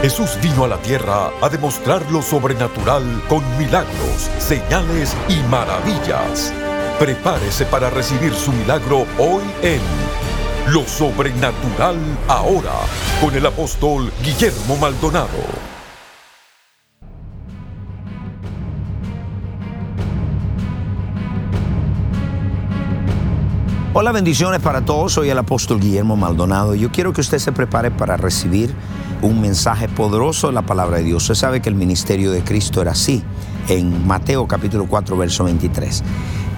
Jesús vino a la tierra a demostrar lo sobrenatural con milagros, señales y maravillas. Prepárese para recibir su milagro hoy en Lo Sobrenatural Ahora con el apóstol Guillermo Maldonado. Hola, bendiciones para todos. Soy el apóstol Guillermo Maldonado. Yo quiero que usted se prepare para recibir un mensaje poderoso de la palabra de Dios. Usted sabe que el ministerio de Cristo era así. En Mateo capítulo 4, verso 23.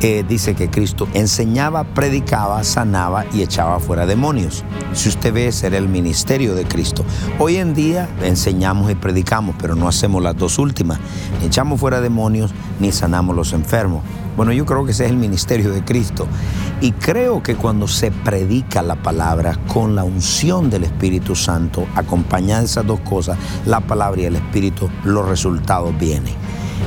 Eh, dice que Cristo enseñaba, predicaba, sanaba y echaba fuera demonios. Si usted ve, ese era el ministerio de Cristo. Hoy en día enseñamos y predicamos, pero no hacemos las dos últimas. Ni echamos fuera demonios, ni sanamos los enfermos. Bueno, yo creo que ese es el ministerio de Cristo. Y creo que cuando se predica la palabra con la unción del Espíritu Santo, acompañada de esas dos cosas, la palabra y el Espíritu, los resultados vienen.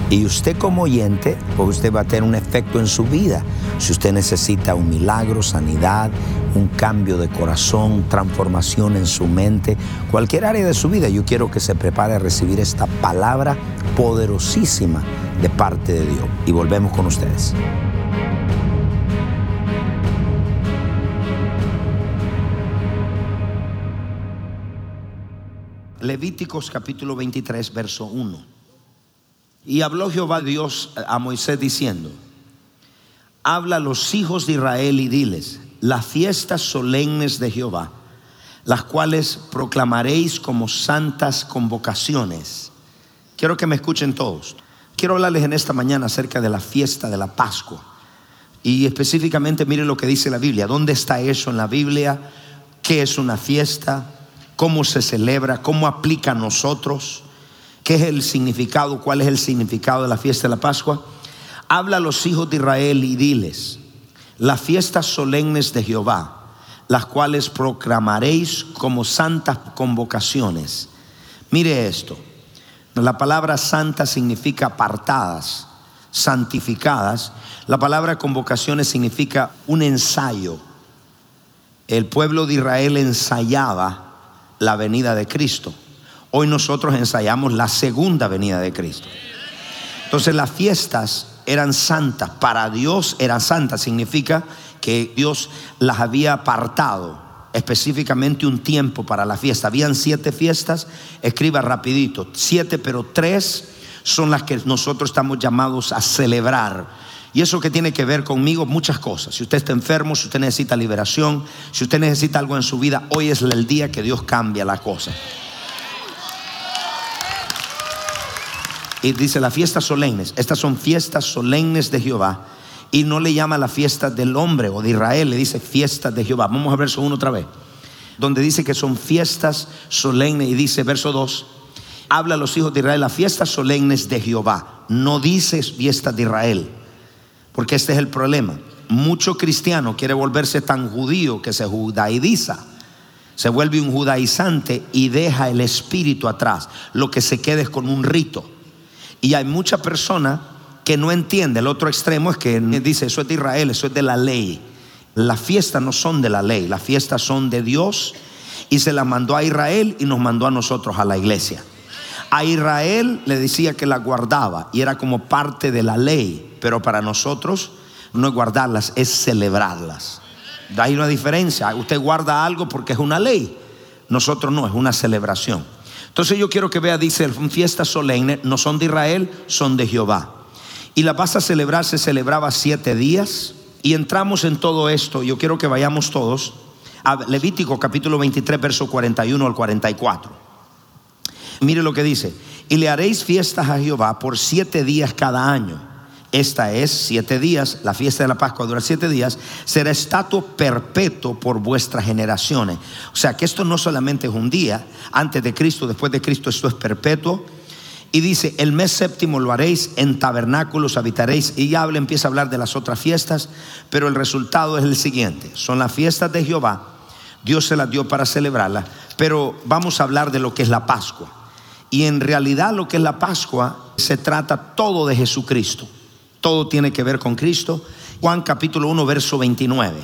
Y usted como oyente, pues usted va a tener un efecto en su vida. Si usted necesita un milagro, sanidad, un cambio de corazón, transformación en su mente, cualquier área de su vida, yo quiero que se prepare a recibir esta palabra poderosísima de parte de Dios. Y volvemos con ustedes. Levíticos capítulo 23, verso 1. Y habló Jehová Dios a Moisés diciendo, habla a los hijos de Israel y diles, las fiestas solemnes de Jehová, las cuales proclamaréis como santas convocaciones. Quiero que me escuchen todos. Quiero hablarles en esta mañana acerca de la fiesta de la Pascua. Y específicamente miren lo que dice la Biblia. ¿Dónde está eso en la Biblia? ¿Qué es una fiesta? ¿Cómo se celebra? ¿Cómo aplica a nosotros? ¿Qué es el significado? ¿Cuál es el significado de la fiesta de la Pascua? Habla a los hijos de Israel y diles, las fiestas solemnes de Jehová, las cuales proclamaréis como santas convocaciones. Mire esto, la palabra santa significa apartadas, santificadas. La palabra convocaciones significa un ensayo. El pueblo de Israel ensayaba la venida de Cristo. Hoy nosotros ensayamos la segunda venida de Cristo. Entonces las fiestas eran santas, para Dios eran santas, significa que Dios las había apartado específicamente un tiempo para la fiesta. Habían siete fiestas, escriba rapidito, siete, pero tres son las que nosotros estamos llamados a celebrar. Y eso que tiene que ver conmigo, muchas cosas. Si usted está enfermo, si usted necesita liberación, si usted necesita algo en su vida, hoy es el día que Dios cambia la cosa. Y dice las fiestas solemnes. Estas son fiestas solemnes de Jehová y no le llama la fiesta del hombre o de Israel, le dice fiestas de Jehová. Vamos a verso 1 otra vez, donde dice que son fiestas solemnes y dice verso 2, habla a los hijos de Israel las fiestas solemnes de Jehová, no dice fiestas de Israel, porque este es el problema. Mucho cristiano quiere volverse tan judío que se judaiza. Se vuelve un judaizante y deja el espíritu atrás. Lo que se queda es con un rito. Y hay mucha persona que no entiende. El otro extremo es que dice, eso es de Israel, eso es de la ley. Las fiestas no son de la ley, las fiestas son de Dios y se las mandó a Israel y nos mandó a nosotros, a la iglesia. A Israel le decía que la guardaba y era como parte de la ley, pero para nosotros no es guardarlas, es celebrarlas. Hay una diferencia. Usted guarda algo porque es una ley, nosotros no, es una celebración. Entonces yo quiero que vea, dice, fiestas solemnes no son de Israel, son de Jehová. Y la vas a celebrar, se celebraba siete días. Y entramos en todo esto. Yo quiero que vayamos todos a Levítico capítulo 23, verso 41 al 44. Mire lo que dice. Y le haréis fiestas a Jehová por siete días cada año. Esta es siete días, la fiesta de la Pascua dura siete días, será estatua perpetuo por vuestras generaciones. O sea que esto no solamente es un día, antes de Cristo, después de Cristo, esto es perpetuo y dice, el mes séptimo lo haréis, en tabernáculos habitaréis. Y ya habla, empieza a hablar de las otras fiestas, pero el resultado es el siguiente. Son las fiestas de Jehová. Dios se las dio para celebrarlas, pero vamos a hablar de lo que es la Pascua. Y en realidad lo que es la Pascua se trata todo de Jesucristo. Todo tiene que ver con Cristo. Juan capítulo 1, verso 29.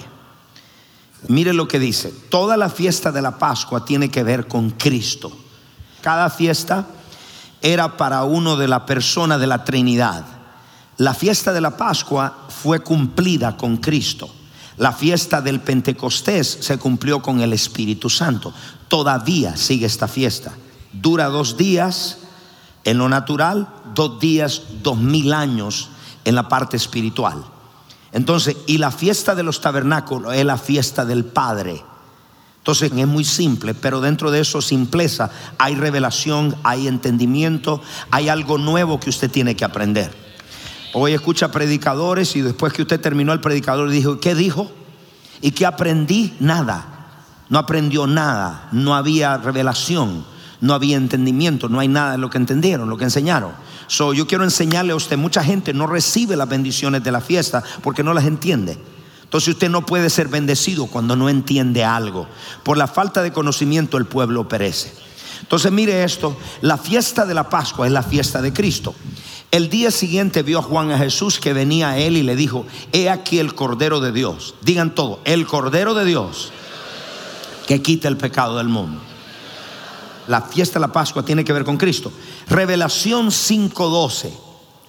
Mire lo que dice. Toda la fiesta de la Pascua tiene que ver con Cristo. Cada fiesta era para uno de la persona de la Trinidad. La fiesta de la Pascua fue cumplida con Cristo. La fiesta del Pentecostés se cumplió con el Espíritu Santo. Todavía sigue esta fiesta. Dura dos días en lo natural, dos días, dos mil años en la parte espiritual. Entonces, y la fiesta de los tabernáculos es la fiesta del Padre. Entonces es muy simple, pero dentro de eso simpleza hay revelación, hay entendimiento, hay algo nuevo que usted tiene que aprender. Hoy escucha predicadores y después que usted terminó el predicador dijo, ¿qué dijo? ¿Y qué aprendí? Nada. No aprendió nada, no había revelación, no había entendimiento, no hay nada de lo que entendieron, lo que enseñaron. So, yo quiero enseñarle a usted, mucha gente no recibe las bendiciones de la fiesta porque no las entiende. Entonces usted no puede ser bendecido cuando no entiende algo. Por la falta de conocimiento el pueblo perece. Entonces mire esto, la fiesta de la Pascua es la fiesta de Cristo. El día siguiente vio a Juan a Jesús que venía a él y le dijo, he aquí el Cordero de Dios. Digan todo, el Cordero de Dios que quita el pecado del mundo. La fiesta de la Pascua tiene que ver con Cristo. Revelación 5.12.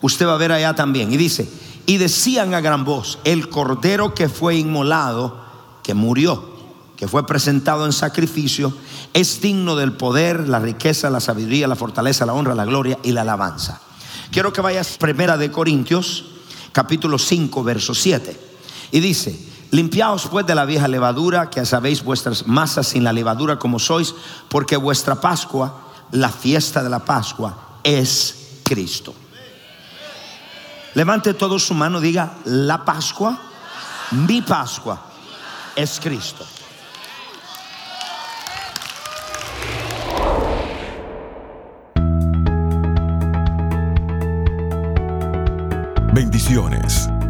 Usted va a ver allá también. Y dice, y decían a gran voz, el cordero que fue inmolado, que murió, que fue presentado en sacrificio, es digno del poder, la riqueza, la sabiduría, la fortaleza, la honra, la gloria y la alabanza. Quiero que vayas primera de Corintios, capítulo 5, verso 7. Y dice, limpiaos pues de la vieja levadura, que sabéis vuestras masas sin la levadura como sois, porque vuestra Pascua, la fiesta de la Pascua, es Cristo. Levante todo su mano, diga, la Pascua, mi Pascua, es Cristo. Bendiciones.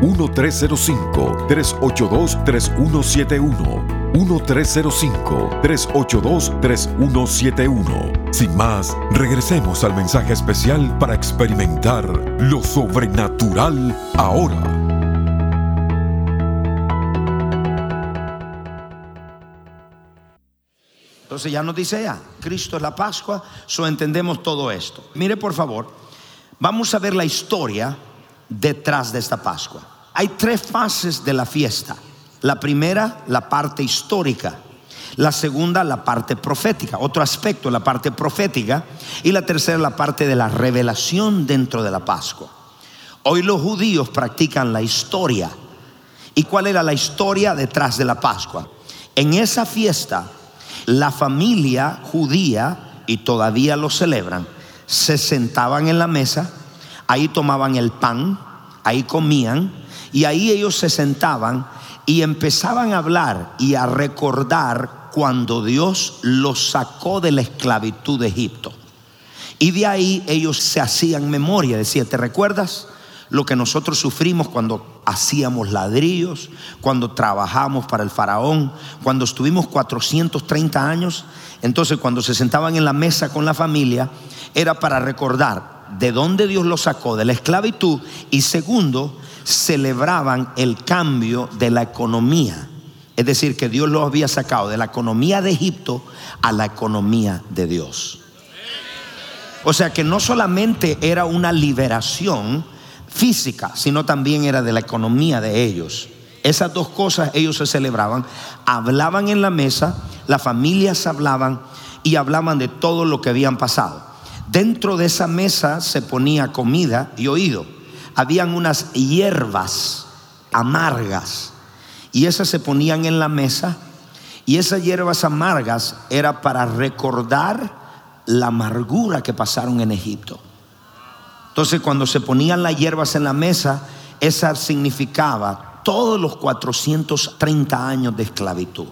1-305-382-3171. 1-305-382-3171. Sin más, regresemos al mensaje especial para experimentar lo sobrenatural ahora. Entonces ya nos dice ya, Cristo es la Pascua, so entendemos todo esto. Mire por favor, vamos a ver la historia detrás de esta Pascua. Hay tres fases de la fiesta. La primera, la parte histórica. La segunda, la parte profética. Otro aspecto, la parte profética. Y la tercera, la parte de la revelación dentro de la Pascua. Hoy los judíos practican la historia. ¿Y cuál era la historia detrás de la Pascua? En esa fiesta, la familia judía, y todavía lo celebran, se sentaban en la mesa, ahí tomaban el pan, ahí comían, y ahí ellos se sentaban y empezaban a hablar y a recordar cuando Dios los sacó de la esclavitud de Egipto. Y de ahí ellos se hacían memoria, decía, ¿te recuerdas lo que nosotros sufrimos cuando hacíamos ladrillos, cuando trabajamos para el faraón, cuando estuvimos 430 años? Entonces cuando se sentaban en la mesa con la familia, era para recordar de dónde Dios los sacó de la esclavitud y segundo, celebraban el cambio de la economía. Es decir, que Dios los había sacado de la economía de Egipto a la economía de Dios. O sea que no solamente era una liberación física, sino también era de la economía de ellos. Esas dos cosas ellos se celebraban, hablaban en la mesa, las familias hablaban y hablaban de todo lo que habían pasado. Dentro de esa mesa se ponía comida y oído habían unas hierbas amargas y esas se ponían en la mesa y esas hierbas amargas era para recordar la amargura que pasaron en Egipto. Entonces cuando se ponían las hierbas en la mesa, esa significaba todos los 430 años de esclavitud.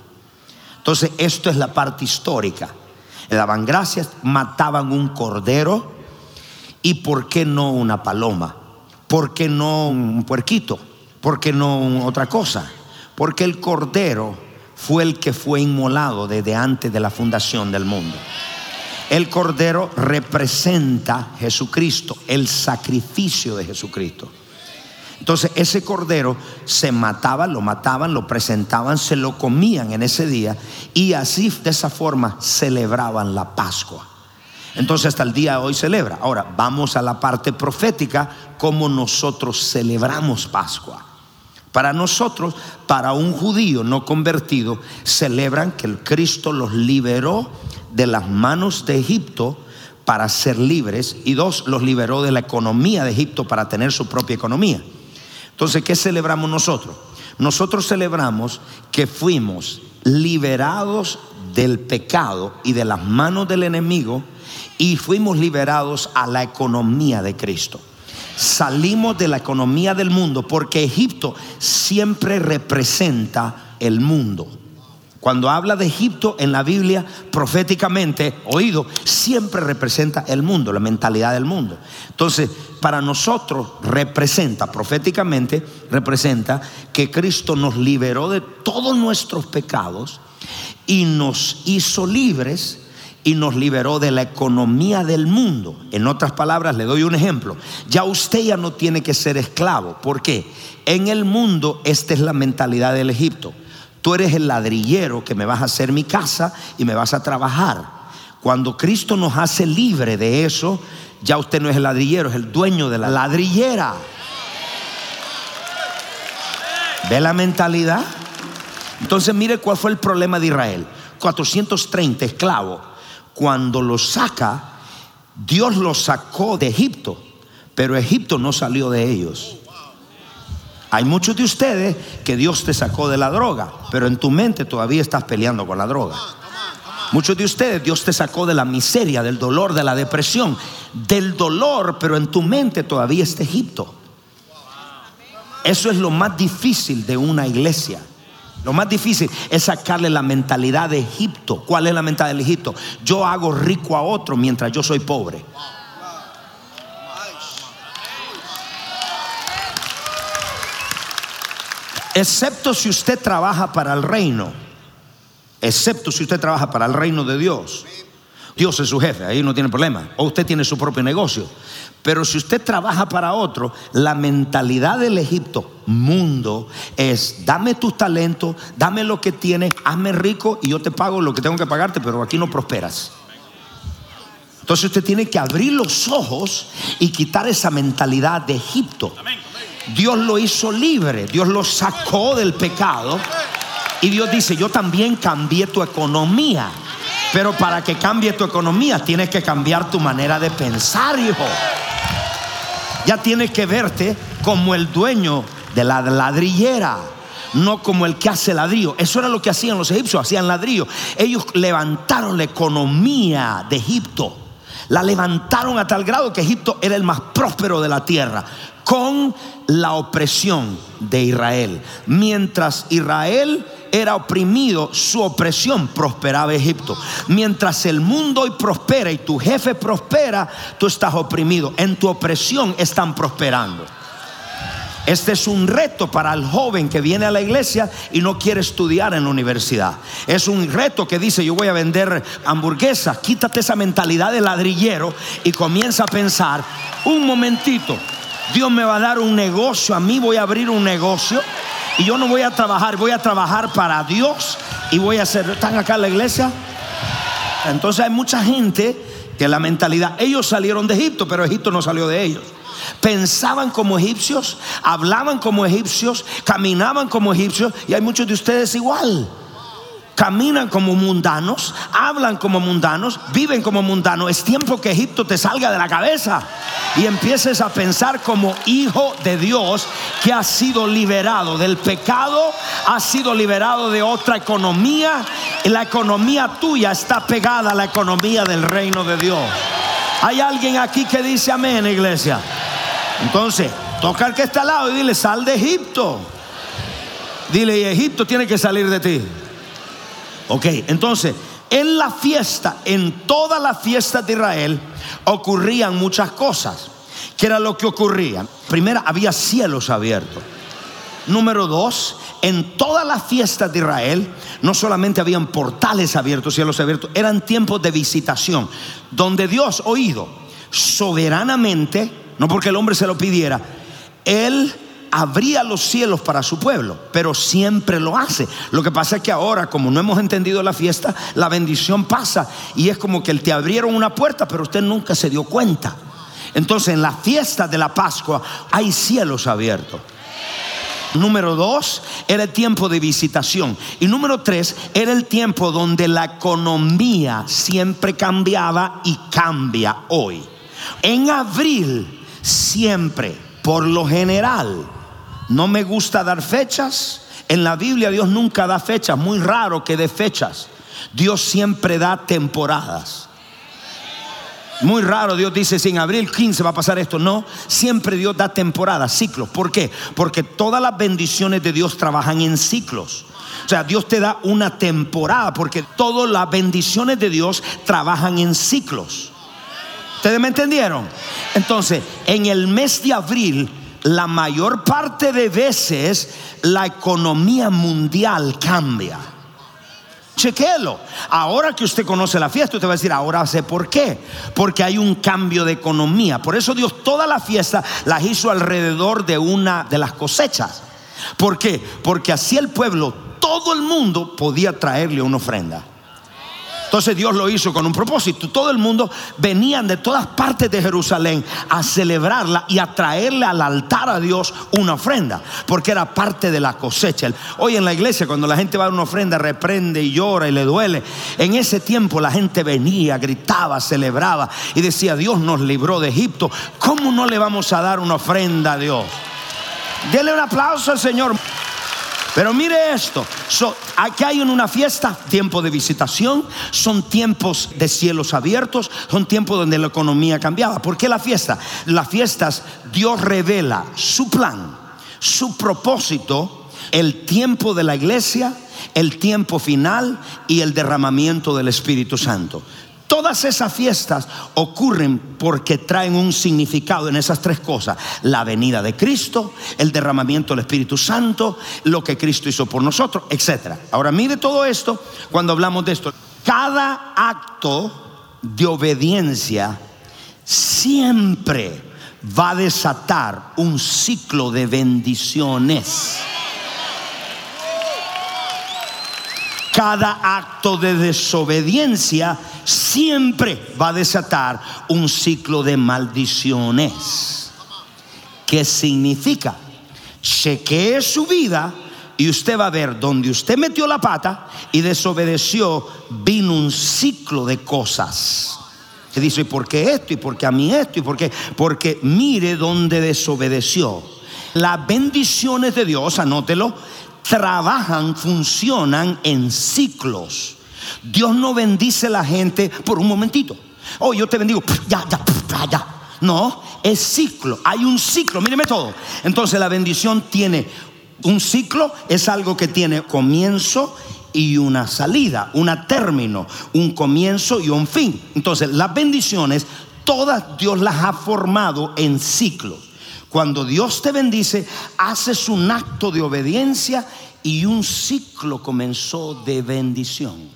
Entonces esto es la parte histórica. Daban gracias, mataban un cordero ¿Y por qué no una paloma? ¿Por qué no un puerquito? ¿Por qué no otra cosa? Porque el cordero fue el que fue inmolado desde antes de la fundación del mundo. El cordero representa Jesucristo, el sacrificio de Jesucristo. Entonces ese cordero se mataba, lo mataban, lo presentaban, se lo comían en ese día y así de esa forma celebraban la Pascua. Entonces hasta el día de hoy celebra. Ahora vamos a la parte profética, cómo nosotros celebramos Pascua. Para nosotros, para un judío no convertido, celebran que el Cristo los liberó de las manos de Egipto para ser libres y dos, los liberó de la economía de Egipto para tener su propia economía. Entonces, ¿qué celebramos nosotros? Nosotros celebramos que fuimos liberados del pecado y de las manos del enemigo y fuimos liberados a la economía de Cristo. Salimos de la economía del mundo porque Egipto siempre representa el mundo. Cuando habla de Egipto en la Biblia, proféticamente, oído, siempre representa el mundo, la mentalidad del mundo. Entonces, para nosotros representa, proféticamente, representa que Cristo nos liberó de todos nuestros pecados y nos hizo libres y nos liberó de la economía del mundo. En otras palabras, le doy un ejemplo. Ya usted ya no tiene que ser esclavo. ¿Por qué? En el mundo esta es la mentalidad del Egipto. Tú eres el ladrillero que me vas a hacer mi casa y me vas a trabajar. Cuando Cristo nos hace libre de eso, ya usted no es el ladrillero, es el dueño de la ladrillera. ¿Ve la mentalidad? Entonces mire cuál fue el problema de Israel. 430 esclavos cuando los saca, Dios los sacó de Egipto, pero Egipto no salió de ellos. Hay muchos de ustedes que Dios te sacó de la droga, pero en tu mente todavía estás peleando con la droga. Muchos de ustedes Dios te sacó de la miseria, del dolor, de la depresión, del dolor, pero en tu mente todavía está Egipto. Eso es lo más difícil de una iglesia. Lo más difícil es sacarle la mentalidad de Egipto. ¿Cuál es la mentalidad de Egipto? Yo hago rico a otro mientras yo soy pobre. Excepto si usted trabaja para el reino. Excepto si usted trabaja para el reino de Dios. Dios es su jefe, ahí no tiene problema. O usted tiene su propio negocio. Pero si usted trabaja para otro, la mentalidad del Egipto, mundo, es dame tus talentos, dame lo que tienes, hazme rico y yo te pago lo que tengo que pagarte, pero aquí no prosperas. Entonces usted tiene que abrir los ojos y quitar esa mentalidad de Egipto. Dios lo hizo libre, Dios lo sacó del pecado. Y Dios dice, yo también cambié tu economía. Pero para que cambie tu economía tienes que cambiar tu manera de pensar, hijo. Ya tienes que verte como el dueño de la ladrillera, no como el que hace ladrillo. Eso era lo que hacían los egipcios, hacían ladrillo. Ellos levantaron la economía de Egipto. La levantaron a tal grado que Egipto era el más próspero de la tierra con la opresión de Israel. Mientras Israel era oprimido, su opresión prosperaba Egipto. Mientras el mundo hoy prospera y tu jefe prospera, tú estás oprimido. En tu opresión están prosperando. Este es un reto para el joven que viene a la iglesia y no quiere estudiar en la universidad. Es un reto que dice, yo voy a vender hamburguesas. Quítate esa mentalidad de ladrillero y comienza a pensar, un momentito, Dios me va a dar un negocio, a mí voy a abrir un negocio y yo no voy a trabajar, voy a trabajar para Dios y voy a hacer, ¿están acá en la iglesia? Entonces hay mucha gente que la mentalidad, ellos salieron de Egipto, pero Egipto no salió de ellos. Pensaban como egipcios, hablaban como egipcios, caminaban como egipcios y hay muchos de ustedes igual caminan como mundanos, hablan como mundanos, viven como mundanos. Es tiempo que Egipto te salga de la cabeza y empieces a pensar como hijo de Dios que ha sido liberado del pecado, ha sido liberado de otra economía y la economía tuya está pegada a la economía del reino de Dios. Hay alguien aquí que dice amén, iglesia. Entonces, toca al que está al lado y dile, sal de Egipto. Dile, y Egipto tiene que salir de ti. Ok, entonces, En la fiesta, en todas las fiestas de Israel, ocurrían muchas cosas. ¿Qué era lo que ocurría? Primero, había cielos abiertos. Número dos, en todas las fiestas de Israel, no solamente habían portales abiertos, cielos abiertos, eran tiempos de visitación, donde Dios, oído, soberanamente, no porque el hombre se lo pidiera, Él abría los cielos para su pueblo, pero siempre lo hace. Lo que pasa es que ahora, como no hemos entendido la fiesta, la bendición pasa y es como que te abrieron una puerta, pero usted nunca se dio cuenta. Entonces, en la fiesta de la Pascua hay cielos abiertos. Número dos, era el tiempo de visitación. Y número tres, era el tiempo donde la economía siempre cambiaba y cambia hoy. En abril, siempre, por lo general, no me gusta dar fechas. En la Biblia Dios nunca da fechas, muy raro que dé fechas. Dios siempre da temporadas. Muy raro Dios dice, si en abril 15 va a pasar esto. No, siempre Dios da temporadas, ciclos. ¿Por qué? Porque todas las bendiciones de Dios trabajan en ciclos. O sea, Dios te da una temporada porque todas las bendiciones de Dios trabajan en ciclos. ¿Ustedes me entendieron? Entonces, en el mes de abril, la mayor parte de veces la economía mundial cambia. Chequelo. Ahora que usted conoce la fiesta, usted va a decir, ahora sé por qué. Porque hay un cambio de economía. Por eso Dios toda la fiesta las hizo alrededor de una de las cosechas. ¿Por qué? Porque así el pueblo, todo el mundo podía traerle una ofrenda. Entonces Dios lo hizo con un propósito. Todo el mundo venían de todas partes de Jerusalén a celebrarla y a traerle al altar a Dios una ofrenda, porque era parte de la cosecha. Hoy en la iglesia cuando la gente va a una ofrenda reprende y llora y le duele. En ese tiempo la gente venía, gritaba, celebraba y decía, Dios nos libró de Egipto. ¿Cómo no le vamos a dar una ofrenda a Dios? Dele un aplauso al Señor. Pero mire esto, aquí hay una fiesta, tiempo de visitación, son tiempos de cielos abiertos, son tiempos donde la economía cambiaba. ¿Por qué la fiesta? Las fiestas, Dios revela su plan, su propósito, el tiempo de la iglesia, el tiempo final y el derramamiento del Espíritu Santo. Todas esas fiestas ocurren porque traen un significado en esas tres cosas. La venida de Cristo, el derramamiento del Espíritu Santo, lo que Cristo hizo por nosotros, etc. Ahora mire todo esto cuando hablamos de esto. Cada acto de obediencia siempre va a desatar un ciclo de bendiciones. Cada acto de desobediencia siempre va a desatar un ciclo de maldiciones. ¿Qué significa? Chequee su vida y usted va a ver donde usted metió la pata y desobedeció, vino un ciclo de cosas. Que dice, ¿y por qué esto? ¿Y por qué a mí esto? ¿Y por qué? Porque mire donde desobedeció. Las bendiciones de Dios, anótelo, trabajan, funcionan en ciclos. Dios no bendice a la gente por un momentito. Oh, yo te bendigo, ya, ya, ya. No, es ciclo. Hay un ciclo, míreme todo. Entonces la bendición tiene un ciclo, es algo que tiene comienzo y una salida, una término, un comienzo y un fin. Entonces las bendiciones, todas Dios las ha formado en ciclos. Cuando Dios te bendice, haces un acto de obediencia y un ciclo comenzó de bendición.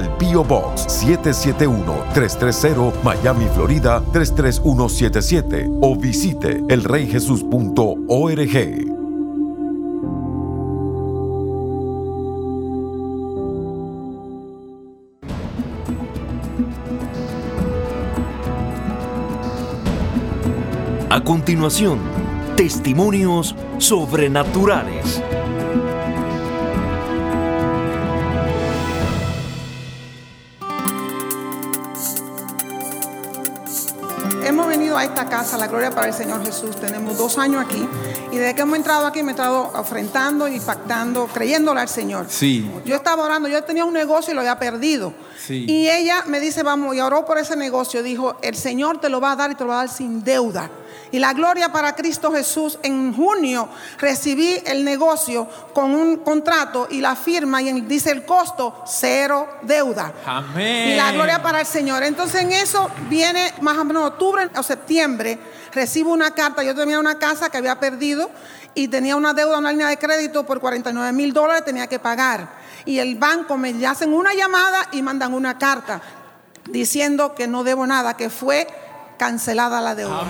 P.O. Box 771-330 Miami, Florida 33177 o visite elreyjesus.org. A continuación, testimonios sobrenaturales. Venido a esta casa, la gloria para el Señor Jesús. Tenemos dos años aquí y desde que hemos entrado aquí me he estado ofrendando y pactando, creyéndole al Señor. Sí. Yo estaba orando, yo tenía un negocio y lo había perdido. Sí. Y ella me dice, vamos, y oró por ese negocio. Dijo, el Señor te lo va a dar y te lo va a dar sin deuda. Y la gloria para Cristo Jesús. En junio recibí el negocio con un contrato y la firma y dice el costo cero deuda. Amén. Y la gloria para el Señor. Entonces en eso viene más o menos octubre o septiembre. Recibo una carta. Yo tenía una casa que había perdido y tenía una deuda, una línea de crédito por 49 mil dólares. Tenía que pagar. Y el banco me hacen una llamada y mandan una carta diciendo que no debo nada, que fue cancelada la deuda.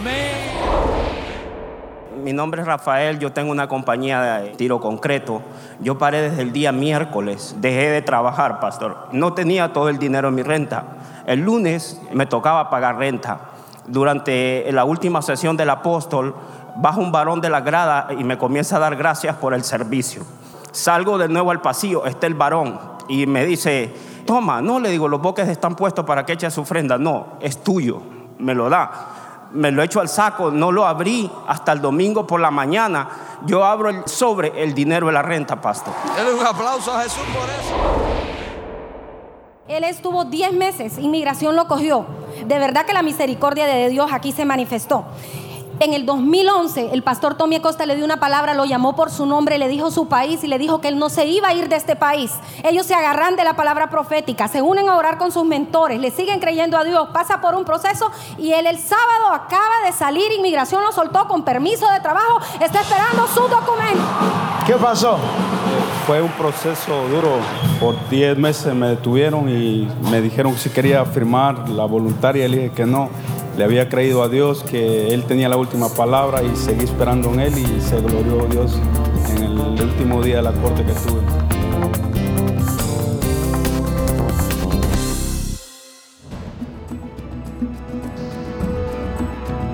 Mi nombre es Rafael, yo tengo una compañía de tiro concreto. Yo paré desde el día miércoles, dejé de trabajar, pastor. No tenía todo el dinero en mi renta. El lunes me tocaba pagar renta. Durante la última sesión del apóstol, baja un varón de la grada y me comienza a dar gracias por el servicio. Salgo de nuevo al pasillo, está el varón y me dice, toma, no le digo, los boques están puestos para que eche su ofrenda. No, es tuyo, me lo da me lo echo al saco, no lo abrí hasta el domingo por la mañana. Yo abro el sobre el dinero de la renta, pastor. Dele un aplauso a Jesús por eso. Él estuvo 10 meses, inmigración lo cogió. De verdad que la misericordia de Dios aquí se manifestó. En el 2011, el pastor Tommy Costa le dio una palabra, lo llamó por su nombre, le dijo su país y le dijo que él no se iba a ir de este país. Ellos se agarran de la palabra profética, se unen a orar con sus mentores, le siguen creyendo a Dios, pasa por un proceso y él el sábado acaba de salir, inmigración lo soltó con permiso de trabajo, está esperando su documento. ¿Qué pasó? Fue un proceso duro. Por 10 meses me detuvieron y me dijeron si quería firmar la voluntaria. Le dije que no. Le había creído a Dios que Él tenía la última palabra y seguí esperando en Él y se glorió Dios en el último día de la corte que tuve.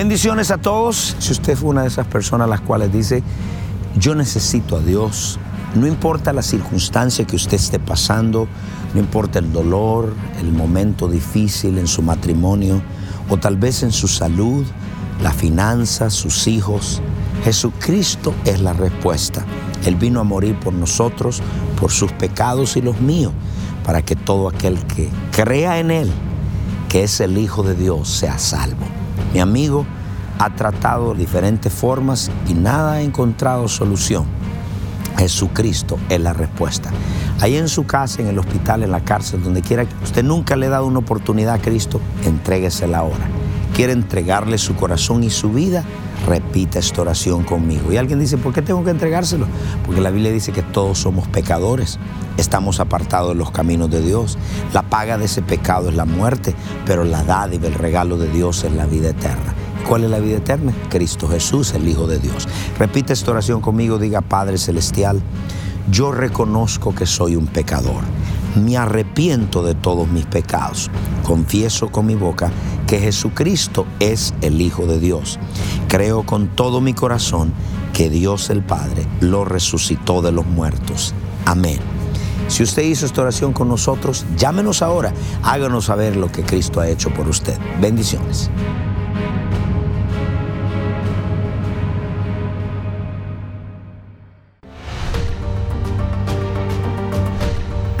Bendiciones a todos. Si usted fue una de esas personas las cuales dice, yo necesito a Dios, no importa la circunstancia que usted esté pasando, no importa el dolor, el momento difícil en su matrimonio o tal vez en su salud, la finanza, sus hijos, Jesucristo es la respuesta. Él vino a morir por nosotros, por sus pecados y los míos, para que todo aquel que crea en Él, que es el Hijo de Dios, sea salvo. Mi amigo ha tratado diferentes formas y nada ha encontrado solución. Jesucristo es la respuesta. Ahí en su casa, en el hospital, en la cárcel, donde quiera que usted nunca le ha dado una oportunidad a Cristo, entréguesela ahora. Quiere entregarle su corazón y su vida, repita esta oración conmigo. Y alguien dice, ¿por qué tengo que entregárselo? Porque la Biblia dice que todos somos pecadores, estamos apartados de los caminos de Dios. La paga de ese pecado es la muerte, pero la dádiva, el regalo de Dios es la vida eterna. ¿Cuál es la vida eterna? Cristo Jesús, el Hijo de Dios. Repite esta oración conmigo, diga Padre Celestial, yo reconozco que soy un pecador. Me arrepiento de todos mis pecados. Confieso con mi boca que Jesucristo es el Hijo de Dios. Creo con todo mi corazón que Dios el Padre lo resucitó de los muertos. Amén. Si usted hizo esta oración con nosotros, llámenos ahora. Háganos saber lo que Cristo ha hecho por usted. Bendiciones.